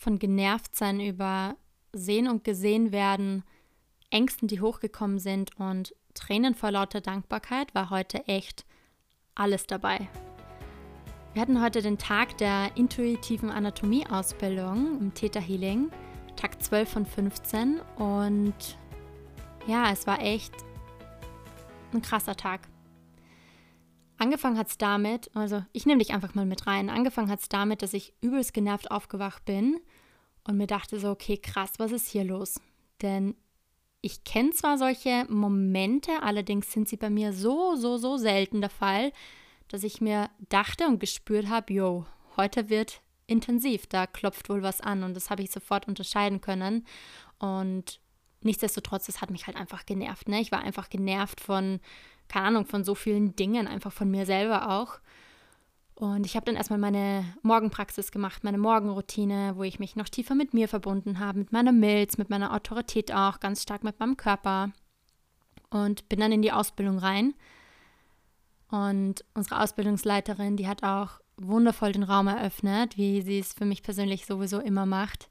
von Genervtsein über Sehen und Gesehen werden, Ängsten, die hochgekommen sind und Tränen vor lauter Dankbarkeit war heute echt alles dabei. Wir hatten heute den Tag der intuitiven Anatomieausbildung im Theta Healing, Tag 12 von 15 und ja, es war echt ein krasser Tag. Angefangen hat es damit, also ich nehme dich einfach mal mit rein. Angefangen hat es damit, dass ich übelst genervt aufgewacht bin und mir dachte so, okay, krass, was ist hier los? Denn ich kenne zwar solche Momente, allerdings sind sie bei mir so, so, so selten der Fall, dass ich mir dachte und gespürt habe, yo, heute wird intensiv, da klopft wohl was an und das habe ich sofort unterscheiden können. Und nichtsdestotrotz, das hat mich halt einfach genervt. Ne? Ich war einfach genervt von keine Ahnung, von so vielen Dingen, einfach von mir selber auch. Und ich habe dann erstmal meine Morgenpraxis gemacht, meine Morgenroutine, wo ich mich noch tiefer mit mir verbunden habe, mit meiner Milz, mit meiner Autorität auch, ganz stark mit meinem Körper. Und bin dann in die Ausbildung rein. Und unsere Ausbildungsleiterin, die hat auch wundervoll den Raum eröffnet, wie sie es für mich persönlich sowieso immer macht.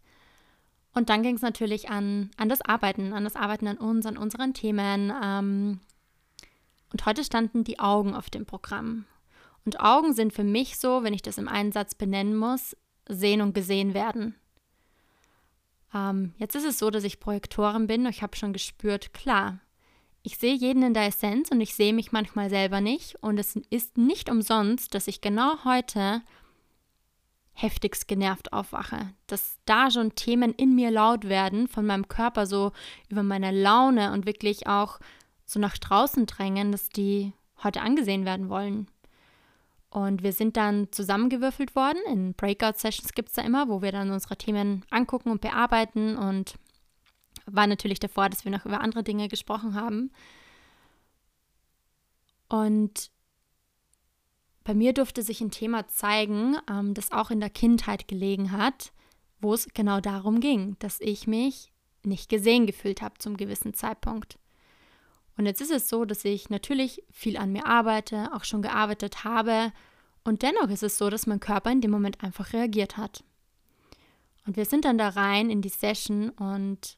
Und dann ging es natürlich an, an das Arbeiten, an das Arbeiten an uns, an unseren Themen, ähm, und heute standen die Augen auf dem Programm. Und Augen sind für mich so, wenn ich das im einen Satz benennen muss, sehen und gesehen werden. Ähm, jetzt ist es so, dass ich Projektorin bin und ich habe schon gespürt, klar, ich sehe jeden in der Essenz und ich sehe mich manchmal selber nicht. Und es ist nicht umsonst, dass ich genau heute heftigst genervt aufwache. Dass da schon Themen in mir laut werden, von meinem Körper so über meine Laune und wirklich auch so nach draußen drängen, dass die heute angesehen werden wollen. Und wir sind dann zusammengewürfelt worden. In Breakout-Sessions gibt es da immer, wo wir dann unsere Themen angucken und bearbeiten. Und war natürlich davor, dass wir noch über andere Dinge gesprochen haben. Und bei mir durfte sich ein Thema zeigen, ähm, das auch in der Kindheit gelegen hat, wo es genau darum ging, dass ich mich nicht gesehen gefühlt habe zum gewissen Zeitpunkt. Und jetzt ist es so, dass ich natürlich viel an mir arbeite, auch schon gearbeitet habe. Und dennoch ist es so, dass mein Körper in dem Moment einfach reagiert hat. Und wir sind dann da rein in die Session und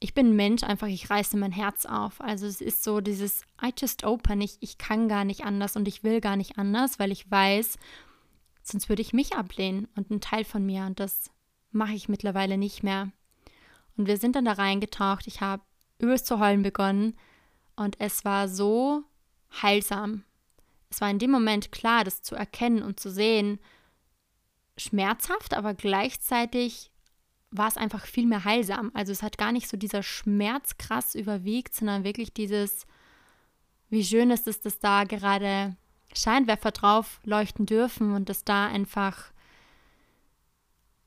ich bin ein Mensch, einfach ich reiße mein Herz auf. Also es ist so dieses I just open, ich, ich kann gar nicht anders und ich will gar nicht anders, weil ich weiß, sonst würde ich mich ablehnen und ein Teil von mir und das mache ich mittlerweile nicht mehr. Und wir sind dann da reingetaucht, ich habe übelst zu heulen begonnen und es war so heilsam. Es war in dem Moment klar, das zu erkennen und zu sehen, schmerzhaft, aber gleichzeitig war es einfach viel mehr heilsam. Also es hat gar nicht so dieser Schmerz krass überwiegt, sondern wirklich dieses, wie schön ist es, dass da gerade Scheinwerfer drauf leuchten dürfen und dass da einfach,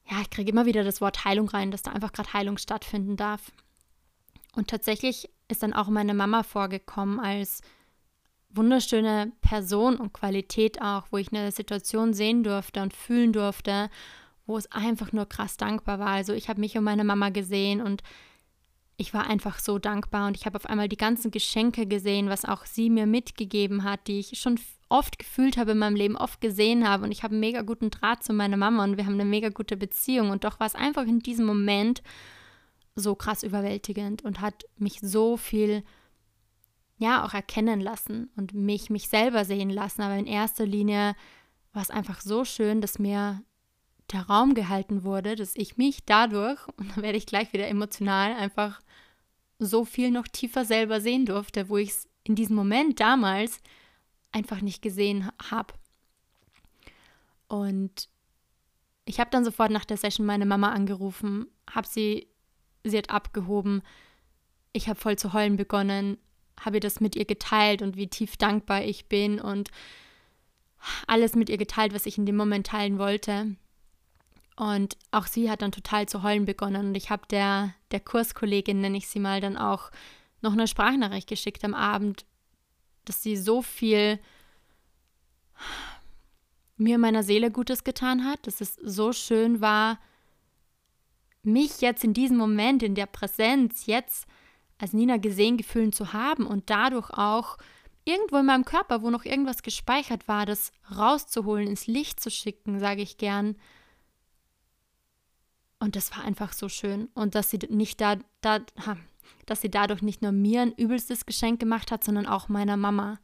ja, ich kriege immer wieder das Wort Heilung rein, dass da einfach gerade Heilung stattfinden darf. Und tatsächlich ist dann auch meine Mama vorgekommen als wunderschöne Person und Qualität auch, wo ich eine Situation sehen durfte und fühlen durfte, wo es einfach nur krass dankbar war. Also ich habe mich und meine Mama gesehen und ich war einfach so dankbar und ich habe auf einmal die ganzen Geschenke gesehen, was auch sie mir mitgegeben hat, die ich schon oft gefühlt habe in meinem Leben, oft gesehen habe und ich habe einen mega guten Draht zu meiner Mama und wir haben eine mega gute Beziehung und doch war es einfach in diesem Moment so krass überwältigend und hat mich so viel ja auch erkennen lassen und mich mich selber sehen lassen, aber in erster Linie war es einfach so schön, dass mir der Raum gehalten wurde, dass ich mich dadurch, und da werde ich gleich wieder emotional, einfach so viel noch tiefer selber sehen durfte, wo ich es in diesem Moment damals einfach nicht gesehen habe. Und ich habe dann sofort nach der Session meine Mama angerufen, habe sie sie hat abgehoben. Ich habe voll zu heulen begonnen, habe ihr das mit ihr geteilt und wie tief dankbar ich bin und alles mit ihr geteilt, was ich in dem Moment teilen wollte. Und auch sie hat dann total zu heulen begonnen. Und ich habe der, der Kurskollegin, nenne ich sie mal, dann auch noch eine Sprachnachricht geschickt am Abend, dass sie so viel mir meiner Seele Gutes getan hat, dass es so schön war, mich jetzt in diesem Moment, in der Präsenz, jetzt als Nina gesehen, gefühlt zu haben und dadurch auch irgendwo in meinem Körper, wo noch irgendwas gespeichert war, das rauszuholen, ins Licht zu schicken, sage ich gern. Und das war einfach so schön. Und dass sie nicht da, da, dass sie dadurch nicht nur mir ein übelstes Geschenk gemacht hat, sondern auch meiner Mama.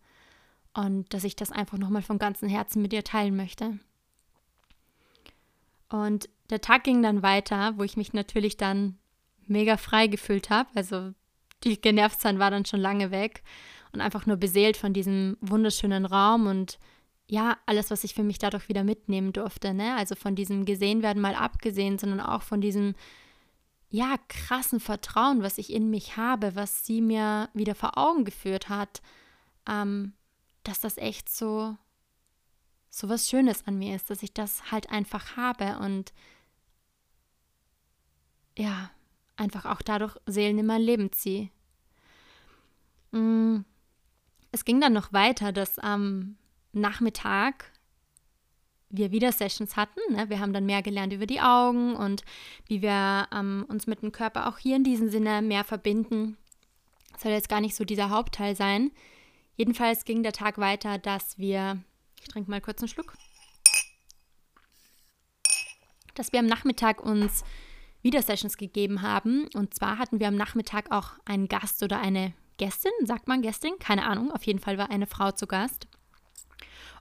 Und dass ich das einfach nochmal von ganzem Herzen mit ihr teilen möchte. Und der Tag ging dann weiter, wo ich mich natürlich dann mega frei gefühlt habe. Also die Genervtsein war dann schon lange weg und einfach nur beseelt von diesem wunderschönen Raum und ja, alles, was ich für mich dadurch wieder mitnehmen durfte. Ne? Also von diesem gesehen werden mal abgesehen, sondern auch von diesem ja, krassen Vertrauen, was ich in mich habe, was sie mir wieder vor Augen geführt hat, ähm, dass das echt so, so was Schönes an mir ist, dass ich das halt einfach habe und ja, einfach auch dadurch Seelen in mein Leben ziehe. Mm, es ging dann noch weiter, dass am Nachmittag wir wieder Sessions hatten. Ne? Wir haben dann mehr gelernt über die Augen und wie wir ähm, uns mit dem Körper auch hier in diesem Sinne mehr verbinden. Das soll jetzt gar nicht so dieser Hauptteil sein. Jedenfalls ging der Tag weiter, dass wir, ich trinke mal kurz einen Schluck, dass wir am Nachmittag uns wieder Sessions gegeben haben. Und zwar hatten wir am Nachmittag auch einen Gast oder eine Gästin, sagt man Gästin, keine Ahnung, auf jeden Fall war eine Frau zu Gast.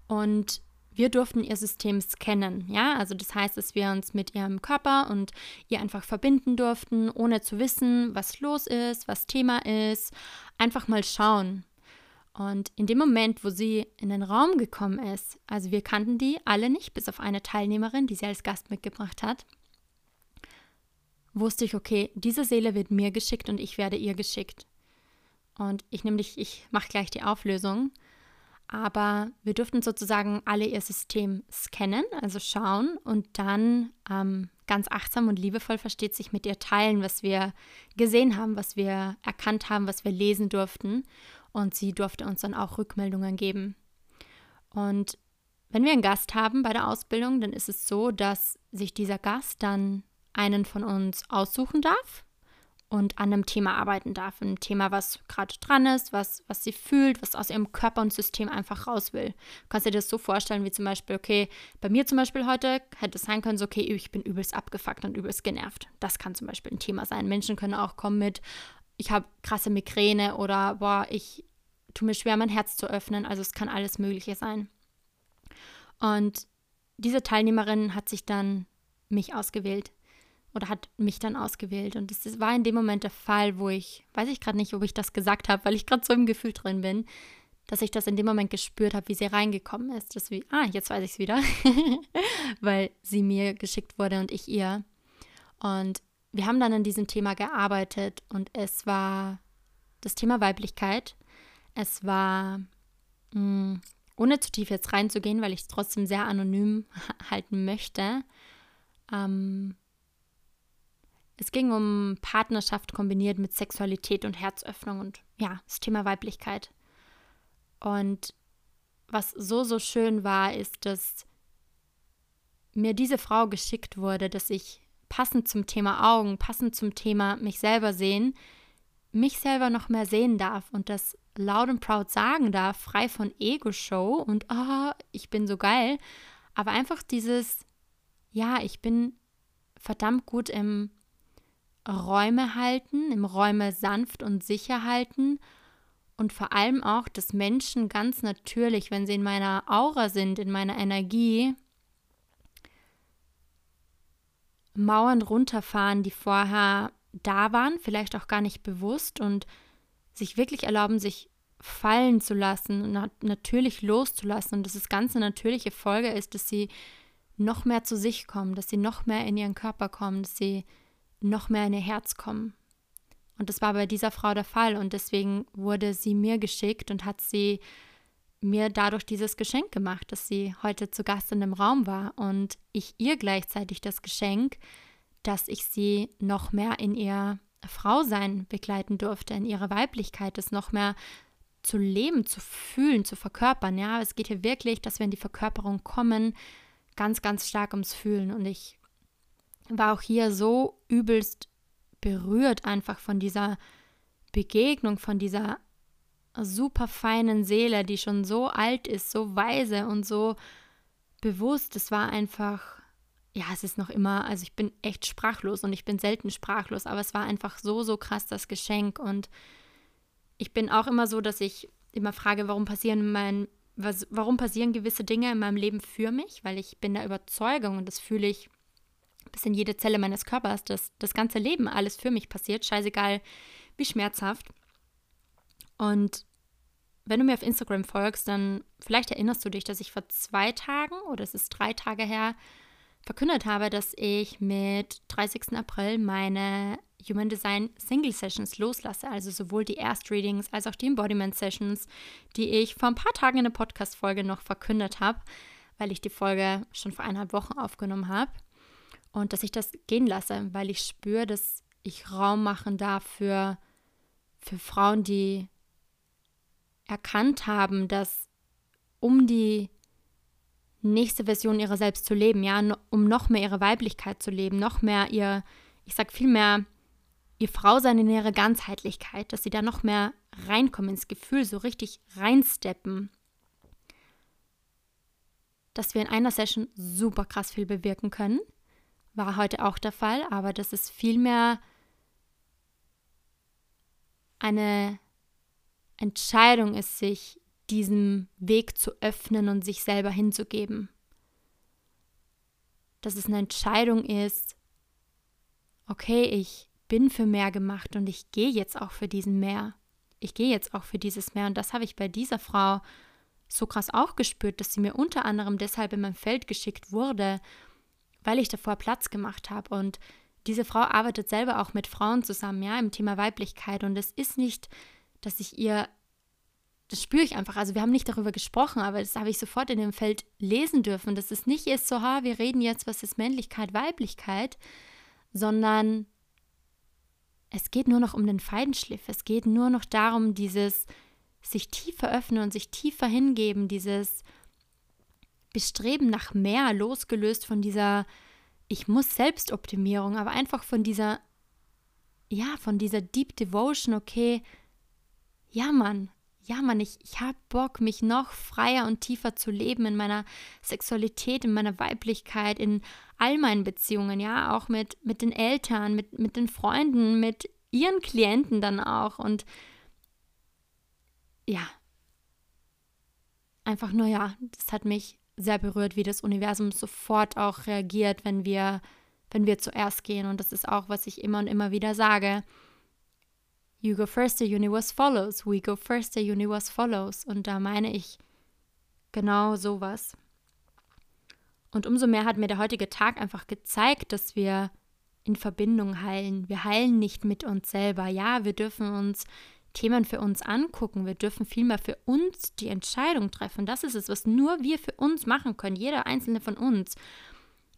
Und wir durften ihr System scannen, ja, also das heißt, dass wir uns mit ihrem Körper und ihr einfach verbinden durften, ohne zu wissen, was los ist, was Thema ist, einfach mal schauen. Und in dem Moment, wo sie in den Raum gekommen ist, also wir kannten die alle nicht, bis auf eine Teilnehmerin, die sie als Gast mitgebracht hat, wusste ich, okay, diese Seele wird mir geschickt und ich werde ihr geschickt. Und ich nämlich, ich mache gleich die Auflösung. Aber wir durften sozusagen alle ihr System scannen, also schauen und dann ähm, ganz achtsam und liebevoll versteht sich mit ihr teilen, was wir gesehen haben, was wir erkannt haben, was wir lesen durften. Und sie durfte uns dann auch Rückmeldungen geben. Und wenn wir einen Gast haben bei der Ausbildung, dann ist es so, dass sich dieser Gast dann einen von uns aussuchen darf und an einem Thema arbeiten darf. Ein Thema, was gerade dran ist, was, was sie fühlt, was aus ihrem Körper und System einfach raus will. Du kannst dir das so vorstellen, wie zum Beispiel, okay, bei mir zum Beispiel heute hätte es sein können, so, okay, ich bin übelst abgefuckt und übelst genervt. Das kann zum Beispiel ein Thema sein. Menschen können auch kommen mit, ich habe krasse Migräne oder, boah, ich tue mir schwer, mein Herz zu öffnen. Also es kann alles Mögliche sein. Und diese Teilnehmerin hat sich dann mich ausgewählt oder hat mich dann ausgewählt. Und es war in dem Moment der Fall, wo ich, weiß ich gerade nicht, ob ich das gesagt habe, weil ich gerade so im Gefühl drin bin, dass ich das in dem Moment gespürt habe, wie sie reingekommen ist. Das wie, ah, jetzt weiß ich es wieder, weil sie mir geschickt wurde und ich ihr. Und wir haben dann an diesem Thema gearbeitet und es war das Thema Weiblichkeit. Es war, mh, mm, ohne zu tief jetzt reinzugehen, weil ich es trotzdem sehr anonym halten möchte, ähm, es ging um Partnerschaft kombiniert mit Sexualität und Herzöffnung und ja, das Thema Weiblichkeit. Und was so, so schön war, ist, dass mir diese Frau geschickt wurde, dass ich passend zum Thema Augen, passend zum Thema mich selber sehen, mich selber noch mehr sehen darf und das laut und proud sagen darf, frei von Ego-Show und oh, ich bin so geil, aber einfach dieses, ja, ich bin verdammt gut im Räume halten, im Räume sanft und sicher halten und vor allem auch, dass Menschen ganz natürlich, wenn sie in meiner Aura sind, in meiner Energie, Mauern runterfahren, die vorher da waren, vielleicht auch gar nicht bewusst und sich wirklich erlauben, sich fallen zu lassen und natürlich loszulassen und dass es ganz eine natürliche Folge ist, dass sie noch mehr zu sich kommen, dass sie noch mehr in ihren Körper kommen, dass sie noch mehr in ihr Herz kommen. Und das war bei dieser Frau der Fall und deswegen wurde sie mir geschickt und hat sie mir dadurch dieses Geschenk gemacht, dass sie heute zu Gast in dem Raum war und ich ihr gleichzeitig das Geschenk, dass ich sie noch mehr in ihr Frausein begleiten durfte, in ihre Weiblichkeit, es noch mehr zu leben, zu fühlen, zu verkörpern. Ja, es geht hier wirklich, dass wir in die Verkörperung kommen, ganz, ganz stark ums Fühlen. Und ich war auch hier so übelst berührt einfach von dieser Begegnung, von dieser super feinen Seele, die schon so alt ist, so weise und so bewusst. Es war einfach ja, es ist noch immer, also ich bin echt sprachlos und ich bin selten sprachlos, aber es war einfach so, so krass das Geschenk und ich bin auch immer so, dass ich immer frage, warum passieren mein, was, warum passieren gewisse Dinge in meinem Leben für mich, weil ich bin der Überzeugung und das fühle ich bis in jede Zelle meines Körpers, dass das ganze Leben alles für mich passiert, scheißegal wie schmerzhaft. Und wenn du mir auf Instagram folgst, dann vielleicht erinnerst du dich, dass ich vor zwei Tagen oder es ist drei Tage her verkündet habe, dass ich mit 30. April meine Human Design Single Sessions loslasse, also sowohl die Erstreadings als auch die Embodiment Sessions, die ich vor ein paar Tagen in der Podcast-Folge noch verkündet habe, weil ich die Folge schon vor eineinhalb Wochen aufgenommen habe. Und dass ich das gehen lasse, weil ich spüre, dass ich Raum machen darf für, für Frauen, die erkannt haben, dass um die nächste Version ihrer selbst zu leben, ja, um noch mehr ihre Weiblichkeit zu leben, noch mehr ihr, ich sag viel mehr, ihr Frausein in ihre Ganzheitlichkeit, dass sie da noch mehr reinkommen ins Gefühl, so richtig reinsteppen. Dass wir in einer Session super krass viel bewirken können, war heute auch der Fall, aber das ist vielmehr eine Entscheidung ist, sich diesem Weg zu öffnen und sich selber hinzugeben. Dass es eine Entscheidung ist, okay, ich bin für mehr gemacht und ich gehe jetzt auch für diesen Meer. Ich gehe jetzt auch für dieses Meer. Und das habe ich bei dieser Frau so krass auch gespürt, dass sie mir unter anderem deshalb in mein Feld geschickt wurde, weil ich davor Platz gemacht habe. Und diese Frau arbeitet selber auch mit Frauen zusammen, ja, im Thema Weiblichkeit. Und es ist nicht, dass ich ihr das spüre ich einfach. Also wir haben nicht darüber gesprochen, aber das habe ich sofort in dem Feld lesen dürfen, dass es nicht ist so, ha, wir reden jetzt, was ist Männlichkeit, Weiblichkeit, sondern es geht nur noch um den Feidenschliff. Es geht nur noch darum, dieses sich tiefer öffnen und sich tiefer hingeben, dieses Bestreben nach mehr, losgelöst von dieser ich muss Selbstoptimierung, aber einfach von dieser ja, von dieser Deep Devotion, okay, ja, Mann, ja, Mann, ich, ich habe Bock, mich noch freier und tiefer zu leben in meiner Sexualität, in meiner Weiblichkeit, in all meinen Beziehungen, ja, auch mit, mit den Eltern, mit, mit den Freunden, mit ihren Klienten dann auch. Und ja, einfach nur ja, das hat mich sehr berührt, wie das Universum sofort auch reagiert, wenn wir, wenn wir zuerst gehen. Und das ist auch, was ich immer und immer wieder sage You go first, the universe follows. We go first, the universe follows. Und da meine ich genau sowas. Und umso mehr hat mir der heutige Tag einfach gezeigt, dass wir in Verbindung heilen. Wir heilen nicht mit uns selber. Ja, wir dürfen uns Themen für uns angucken. Wir dürfen vielmehr für uns die Entscheidung treffen. Das ist es, was nur wir für uns machen können. Jeder einzelne von uns.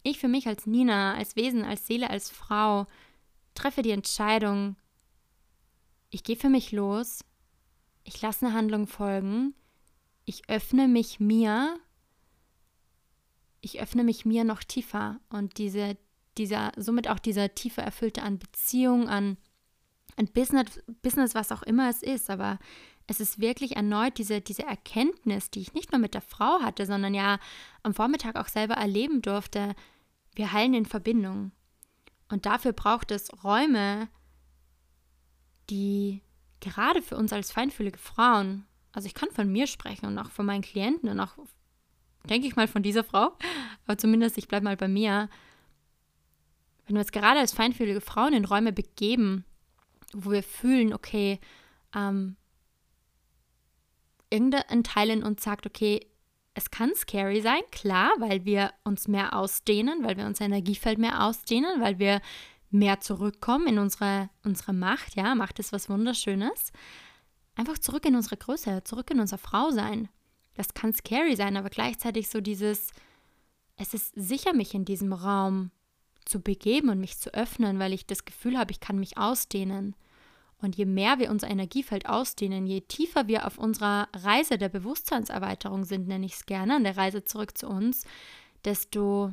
Ich für mich als Nina, als Wesen, als Seele, als Frau treffe die Entscheidung, ich gehe für mich los, ich lasse eine Handlung folgen, ich öffne mich mir, ich öffne mich mir noch tiefer. Und diese, dieser, somit auch dieser tiefe Erfüllte an Beziehung, an, an Business, Business, was auch immer es ist, aber es ist wirklich erneut diese, diese Erkenntnis, die ich nicht nur mit der Frau hatte, sondern ja am Vormittag auch selber erleben durfte. Wir heilen in Verbindung. Und dafür braucht es Räume, die gerade für uns als feinfühlige Frauen, also ich kann von mir sprechen und auch von meinen Klienten und auch, denke ich mal, von dieser Frau, aber zumindest ich bleibe mal bei mir, wenn wir uns gerade als feinfühlige Frauen in Räume begeben, wo wir fühlen, okay, ähm, irgendein Teil in uns sagt, okay, es kann scary sein, klar, weil wir uns mehr ausdehnen, weil wir unser Energiefeld mehr ausdehnen, weil wir mehr zurückkommen in unsere, unsere Macht. Ja, Macht ist was Wunderschönes. Einfach zurück in unsere Größe, zurück in unser Frausein. Das kann scary sein, aber gleichzeitig so dieses, es ist sicher, mich in diesem Raum zu begeben und mich zu öffnen, weil ich das Gefühl habe, ich kann mich ausdehnen. Und je mehr wir unser Energiefeld ausdehnen, je tiefer wir auf unserer Reise der Bewusstseinserweiterung sind, nenne ich es gerne, an der Reise zurück zu uns, desto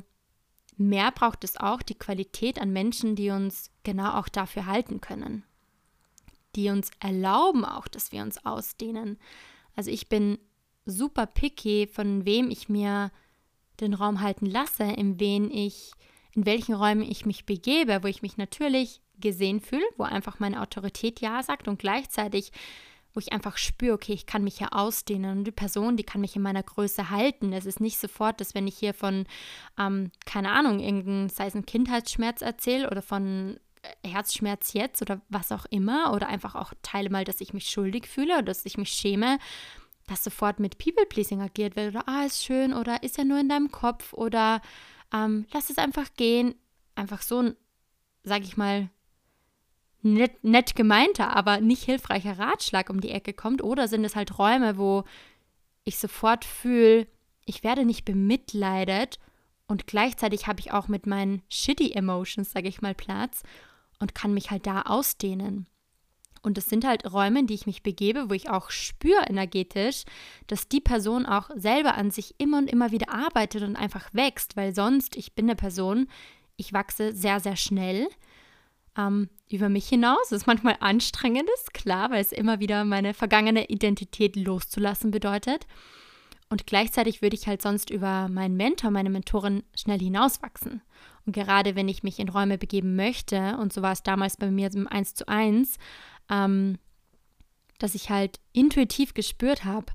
mehr braucht es auch die Qualität an Menschen, die uns genau auch dafür halten können. Die uns erlauben auch, dass wir uns ausdehnen. Also ich bin super picky, von wem ich mir den Raum halten lasse, in wen ich in welchen Räumen ich mich begebe, wo ich mich natürlich gesehen fühle, wo einfach meine Autorität Ja sagt und gleichzeitig wo ich einfach spüre, okay, ich kann mich ja ausdehnen und die Person, die kann mich in meiner Größe halten. Es ist nicht sofort, dass wenn ich hier von, ähm, keine Ahnung, irgendein, sei es ein Kindheitsschmerz erzähle oder von äh, Herzschmerz jetzt oder was auch immer oder einfach auch teile mal, dass ich mich schuldig fühle oder dass ich mich schäme, dass sofort mit People-Pleasing agiert wird oder ah, ist schön oder ist ja nur in deinem Kopf oder ähm, lass es einfach gehen. Einfach so ein, sag ich mal, nett, nett gemeinter, aber nicht hilfreicher Ratschlag um die Ecke kommt? Oder sind es halt Räume, wo ich sofort fühle, ich werde nicht bemitleidet und gleichzeitig habe ich auch mit meinen shitty Emotions, sage ich mal, Platz und kann mich halt da ausdehnen. Und es sind halt Räume, in die ich mich begebe, wo ich auch spüre energetisch, dass die Person auch selber an sich immer und immer wieder arbeitet und einfach wächst, weil sonst, ich bin eine Person, ich wachse sehr, sehr schnell ähm, über mich hinaus. Das ist manchmal anstrengend, ist klar, weil es immer wieder meine vergangene Identität loszulassen bedeutet. Und gleichzeitig würde ich halt sonst über meinen Mentor, meine Mentorin schnell hinauswachsen. Und gerade wenn ich mich in Räume begeben möchte, und so war es damals bei mir im 1 zu 1, ähm, dass ich halt intuitiv gespürt habe,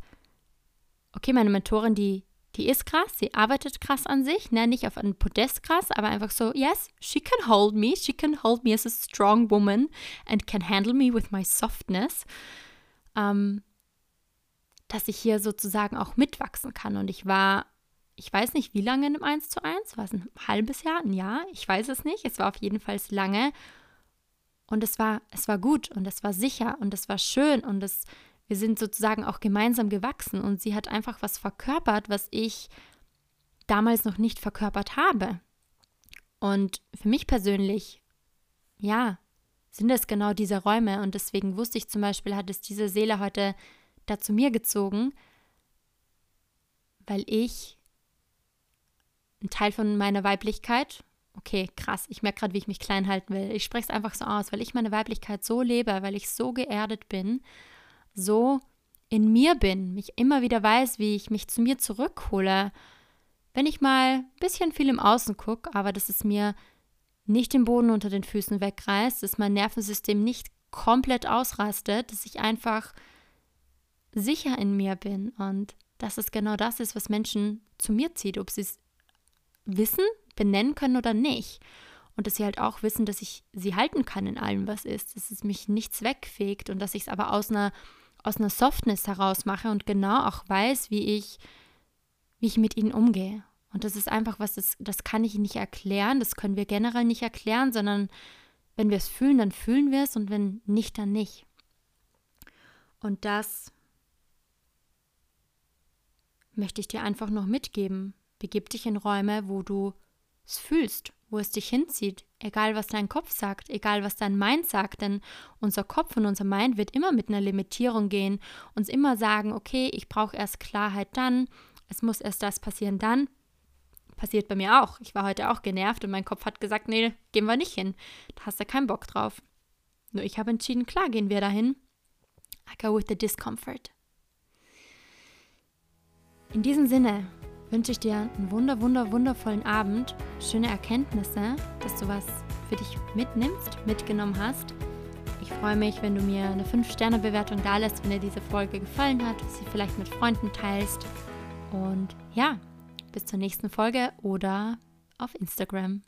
okay, meine Mentorin, die die ist krass, sie arbeitet krass an sich, ne? nicht auf einem Podest krass, aber einfach so, yes, she can hold me, she can hold me as a strong woman and can handle me with my softness. Ähm, dass ich hier sozusagen auch mitwachsen kann. Und ich war, ich weiß nicht, wie lange in einem 1 zu 1, war es ein halbes Jahr, ein Jahr, ich weiß es nicht, es war auf jeden Fall lange. Und es war, es war gut und es war sicher und es war schön und es wir sind sozusagen auch gemeinsam gewachsen und sie hat einfach was verkörpert, was ich damals noch nicht verkörpert habe. Und für mich persönlich, ja, sind es genau diese Räume und deswegen wusste ich zum Beispiel, hat es diese Seele heute da zu mir gezogen, weil ich einen Teil von meiner Weiblichkeit, okay, krass, ich merke gerade, wie ich mich klein halten will. Ich spreche es einfach so aus, weil ich meine Weiblichkeit so lebe, weil ich so geerdet bin so in mir bin, mich immer wieder weiß, wie ich mich zu mir zurückhole. Wenn ich mal ein bisschen viel im Außen gucke, aber dass es mir nicht den Boden unter den Füßen wegreißt, dass mein Nervensystem nicht komplett ausrastet, dass ich einfach sicher in mir bin und dass es genau das ist, was Menschen zu mir zieht, ob sie es wissen, benennen können oder nicht. Und dass sie halt auch wissen, dass ich sie halten kann in allem, was ist, dass es mich nichts wegfegt und dass ich es aber aus einer aus einer Softness heraus mache und genau auch weiß, wie ich, wie ich mit ihnen umgehe. Und das ist einfach was, das, das kann ich nicht erklären, das können wir generell nicht erklären, sondern wenn wir es fühlen, dann fühlen wir es und wenn nicht, dann nicht. Und das möchte ich dir einfach noch mitgeben. Begib dich in Räume, wo du es fühlst, wo es dich hinzieht, egal was dein Kopf sagt, egal was dein Mind sagt, denn unser Kopf und unser Mind wird immer mit einer Limitierung gehen, uns immer sagen, okay, ich brauche erst Klarheit dann, es muss erst das passieren dann. Passiert bei mir auch. Ich war heute auch genervt und mein Kopf hat gesagt, nee, gehen wir nicht hin. Da hast du keinen Bock drauf. Nur ich habe entschieden, klar, gehen wir dahin. I go with the discomfort. In diesem Sinne, wünsche ich dir einen wunder, wunder, wundervollen Abend, schöne Erkenntnisse, dass du was für dich mitnimmst, mitgenommen hast. Ich freue mich, wenn du mir eine 5-Sterne-Bewertung da lässt, wenn dir diese Folge gefallen hat, sie vielleicht mit Freunden teilst. Und ja, bis zur nächsten Folge oder auf Instagram.